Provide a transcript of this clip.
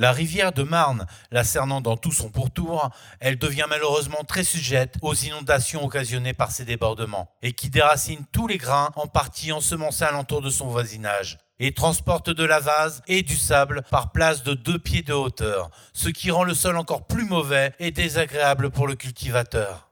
La rivière de Marne, la cernant dans tout son pourtour, elle devient malheureusement très sujette aux inondations occasionnées par ses débordements, et qui déracinent tous les grains en partie ensemencés alentour de son voisinage, et transporte de la vase et du sable par place de deux pieds de hauteur, ce qui rend le sol encore plus mauvais et désagréable pour le cultivateur.